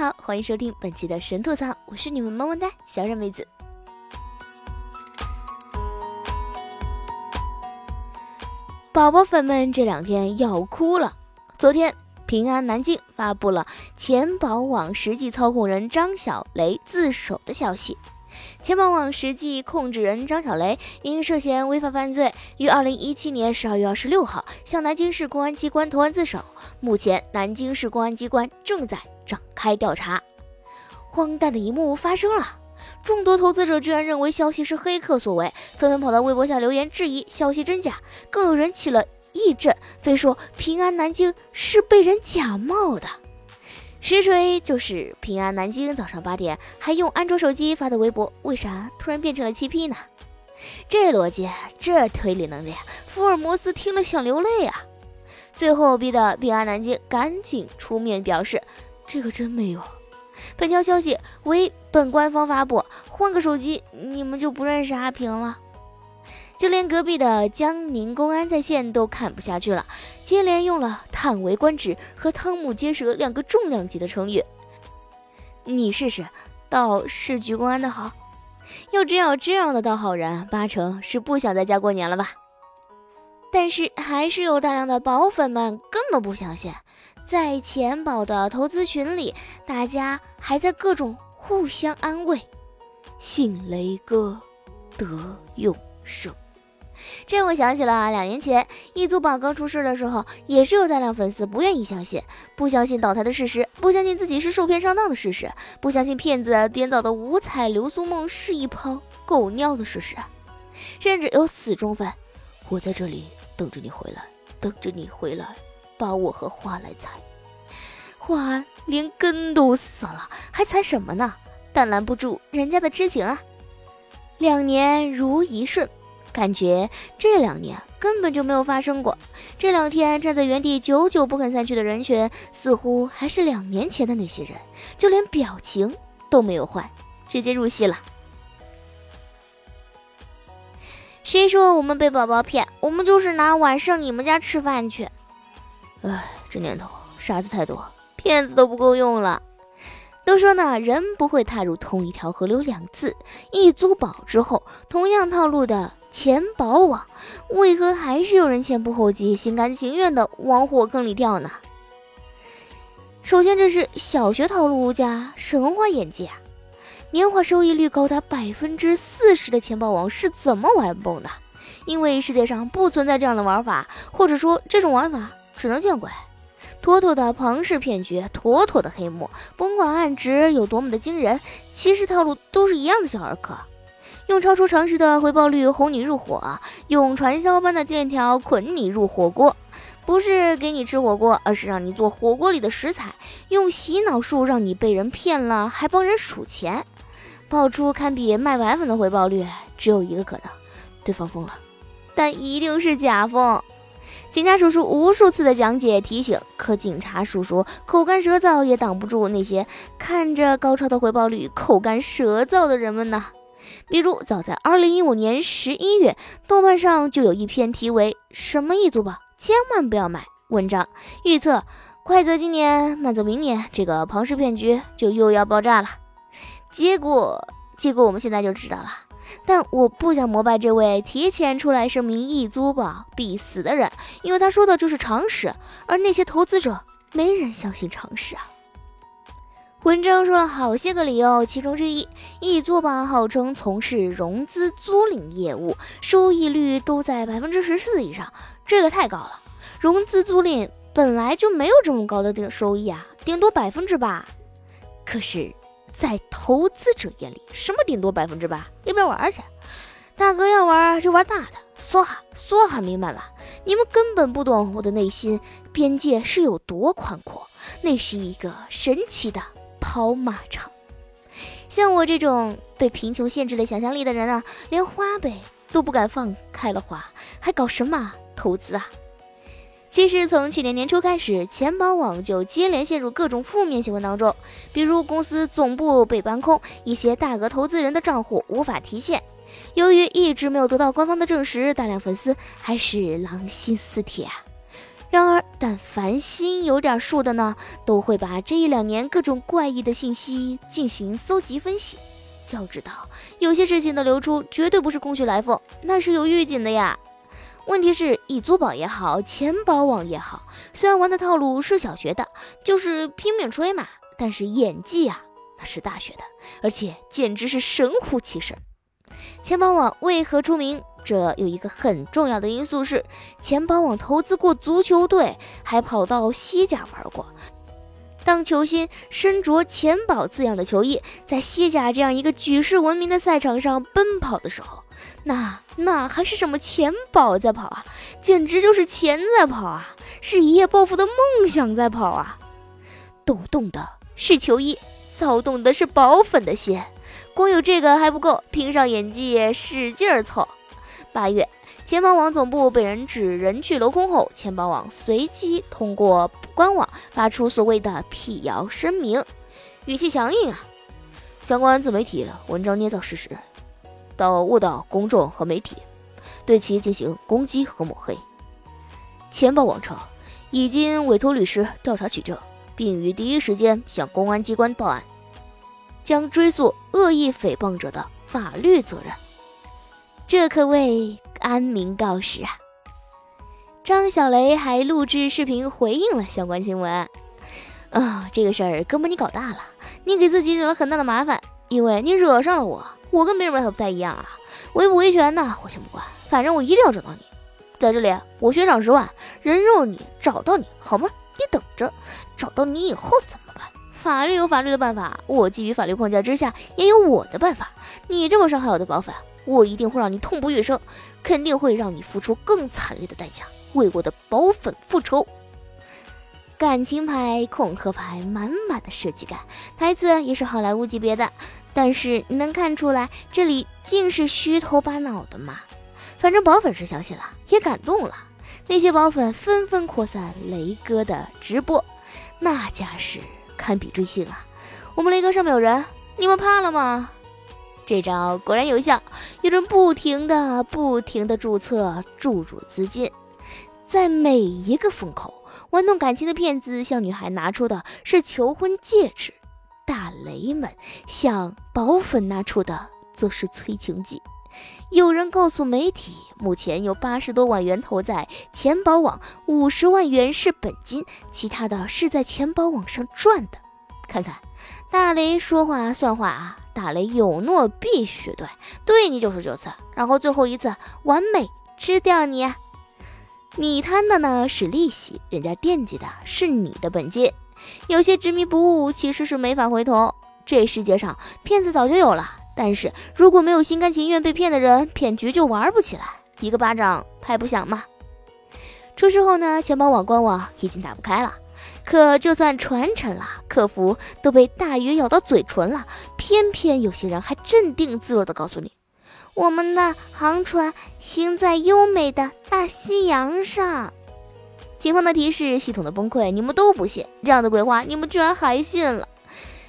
好，欢迎收听本期的神吐槽，我是你们萌萌哒小冉妹子。宝宝粉们这两天要哭了。昨天，平安南京发布了钱宝网实际操控人张小雷自首的消息。钱宝网实际控制人张小雷因涉嫌违法犯罪，于二零一七年十二月二十六号向南京市公安机关投案自首。目前，南京市公安机关正在。展开调查，荒诞的一幕发生了。众多投资者居然认为消息是黑客所为，纷纷跑到微博下留言质疑消息真假。更有人起了议阵，非说平安南京是被人假冒的。实锤就是平安南京早上八点还用安卓手机发的微博，为啥突然变成了七 P 呢？这逻辑，这推理能力，福尔摩斯听了想流泪啊！最后逼得平安南京赶紧出面表示。这个真没有，本条消息为本官方发布，换个手机你们就不认识阿平了。就连隔壁的江宁公安在线都看不下去了，接连用了“叹为观止”和“瞠目结舌”两个重量级的成语。你试试，到市局公安的好，要真有这样的道好人，八成是不想在家过年了吧？但是还是有大量的宝粉们根本不相信。在钱宝的投资群里，大家还在各种互相安慰，信雷哥得永生。这我想起了两年前易租宝刚出事的时候，也是有大量粉丝不愿意相信，不相信倒台的事实，不相信自己是受骗上当的事实，不相信骗子编造的五彩流苏梦是一泡狗尿的事实，甚至有死忠粉，我在这里等着你回来，等着你回来。把我和花来踩，哇连根都死了，还踩什么呢？但拦不住人家的痴情啊！两年如一瞬，感觉这两年根本就没有发生过。这两天站在原地久久不肯散去的人群，似乎还是两年前的那些人，就连表情都没有换，直接入戏了。谁说我们被宝宝骗？我们就是拿碗上你们家吃饭去。哎，这年头傻子太多，骗子都不够用了。都说呢，人不会踏入同一条河流两次。一租宝之后，同样套路的钱宝网，为何还是有人前仆后继、心甘情愿的往火坑里跳呢？首先，这是小学套路加神话演技啊！年化收益率高达百分之四十的钱宝网是怎么玩崩的？因为世界上不存在这样的玩法，或者说这种玩法。只能见鬼！妥妥的庞氏骗局，妥妥的黑幕。甭管案值有多么的惊人，其实套路都是一样的小儿科。用超出常识的回报率哄你入伙，用传销般的链条捆你入火锅。不是给你吃火锅，而是让你做火锅里的食材。用洗脑术让你被人骗了，还帮人数钱，爆出堪比卖白粉的回报率，只有一个可能：对方疯了，但一定是假疯。警察叔叔无数次的讲解提醒，可警察叔叔口干舌燥也挡不住那些看着高超的回报率口干舌燥的人们呐。比如，早在二零一五年十一月，豆瓣上就有一篇题为“什么一租宝，千万不要买”文章，预测快则今年，慢则明年，这个庞氏骗局就又要爆炸了。结果，结果我们现在就知道了。但我不想膜拜这位提前出来声明一租宝必死的人，因为他说的就是常识，而那些投资者没人相信常识啊。文章说了好些个理由，其中之一，易租宝号称从事融资租赁业务，收益率都在百分之十四以上，这个太高了。融资租赁本来就没有这么高的定收益啊，顶多百分之八。可是。在投资者眼里，什么顶多百分之八？一边玩去！大哥要玩就玩大的，梭哈梭哈，明白吧？你们根本不懂我的内心边界是有多宽阔，那是一个神奇的跑马场。像我这种被贫穷限制了想象力的人啊，连花呗都不敢放开了花，还搞什么投资啊？其实从去年年初开始，钱宝网就接连陷入各种负面新闻当中，比如公司总部被搬空，一些大额投资人的账户无法提现。由于一直没有得到官方的证实，大量粉丝还是狼心似铁啊。然而，但凡心有点数的呢，都会把这一两年各种怪异的信息进行搜集分析。要知道，有些事情的流出绝对不是空穴来风，那是有预警的呀。问题是，易租宝也好，钱宝网也好，虽然玩的套路是小学的，就是拼命吹嘛，但是演技啊，那是大学的，而且简直是神乎其神。钱宝网为何出名？这有一个很重要的因素是，钱宝网投资过足球队，还跑到西甲玩过。当球星身着“钱宝”字样的球衣，在西甲这样一个举世闻名的赛场上奔跑的时候。那那还是什么钱宝在跑啊？简直就是钱在跑啊！是一夜暴富的梦想在跑啊！抖动的是球衣，躁动的是宝粉的心。光有这个还不够，拼上演技，使劲儿凑。八月，钱宝网总部被人指人去楼空后，钱宝网随即通过官网发出所谓的辟谣声明，语气强硬啊！相关自媒体文章捏造事实。到误导公众和媒体，对其进行攻击和抹黑。钱宝网称已经委托律师调查取证，并于第一时间向公安机关报案，将追溯恶意诽谤者的法律责任。这可谓安民告示啊！张小雷还录制视频回应了相关新闻。啊，这个事儿哥们你搞大了，你给自己惹了很大的麻烦，因为你惹上了我。我跟别人还不太一样啊，维不维权呢？我先不管，反正我一定要找到你。在这里，我悬赏十万，人肉你，找到你，好吗？你等着，找到你以后怎么办？法律有法律的办法，我基于法律框架之下也有我的办法。你这么伤害我的宝粉，我一定会让你痛不欲生，肯定会让你付出更惨烈的代价，为我的宝粉复仇。感情牌、恐吓牌，满满的设计感，台词也是好莱坞级别的。但是你能看出来，这里尽是虚头巴脑的吗？反正宝粉是相信了，也感动了。那些宝粉纷纷扩散雷哥的直播，那架势堪比追星啊！我们雷哥上面有人，你们怕了吗？这招果然有效，有人不停的、不停的注册注入资金，在每一个风口。玩弄感情的骗子向女孩拿出的是求婚戒指，大雷们向宝粉拿出的则是催情剂。有人告诉媒体，目前有八十多万元投在钱宝网，五十万元是本金，其他的是在钱宝网上赚的。看看大雷说话算话啊！大雷有诺必须对，对你九十九次，然后最后一次完美吃掉你。你贪的呢是利息，人家惦记的是你的本金。有些执迷不悟，其实是没法回头。这世界上骗子早就有了，但是如果没有心甘情愿被骗的人，骗局就玩不起来，一个巴掌拍不响嘛。出事后呢，钱包网官网已经打不开了，可就算传承了，客服都被大鱼咬到嘴唇了，偏偏有些人还镇定自若的告诉你。我们的航船行在优美的大西洋上。警方的提示，系统的崩溃，你们都不信。这样的鬼话，你们居然还信了？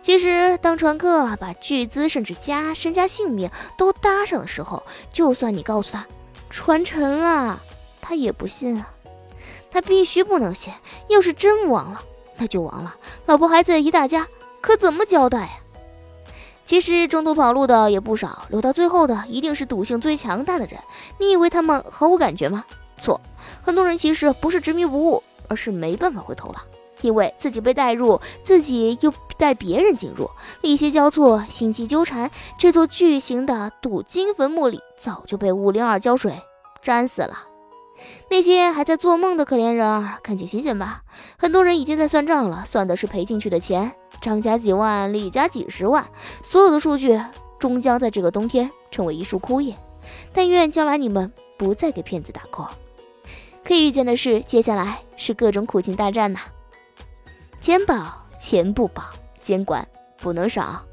其实，当船客把巨资甚至家身家性命都搭上的时候，就算你告诉他船沉了，他也不信啊。他必须不能信。要是真亡了，那就亡了，老婆孩子一大家可怎么交代呀？其实中途跑路的也不少，留到最后的一定是赌性最强大的人。你以为他们毫无感觉吗？错，很多人其实不是执迷不悟，而是没办法回头了，因为自己被带入，自己又带别人进入，利息交错，心机纠缠，这座巨型的赌金坟墓里早就被五零二胶水粘死了。那些还在做梦的可怜人儿，赶紧醒醒吧！很多人已经在算账了，算的是赔进去的钱。张家几万，李家几十万，所有的数据终将在这个冬天成为一束枯叶。但愿将来你们不再给骗子打 call。可以预见的是，接下来是各种苦情大战呐。钱保钱不保，监管不能少。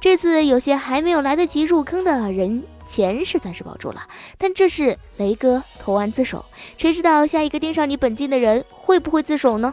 这次有些还没有来得及入坑的人，钱是暂时保住了，但这是雷哥投案自首，谁知道下一个盯上你本金的人会不会自首呢？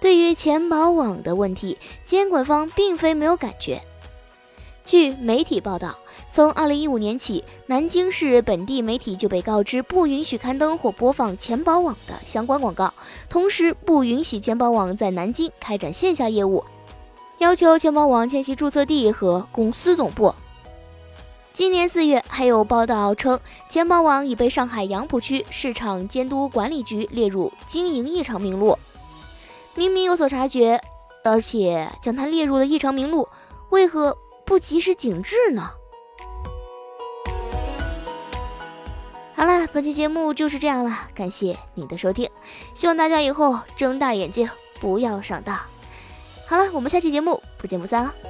对于钱宝网的问题，监管方并非没有感觉。据媒体报道，从2015年起，南京市本地媒体就被告知不允许刊登或播放钱宝网的相关广告，同时不允许钱宝网在南京开展线下业务，要求钱宝网迁徙注册地和公司总部。今年四月，还有报道称，钱宝网已被上海杨浦区市场监督管理局列入经营异常名录。明明有所察觉，而且将它列入了异常名录，为何？不及时警示呢。好了，本期节目就是这样了，感谢你的收听，希望大家以后睁大眼睛，不要上当。好了，我们下期节目不见不散。想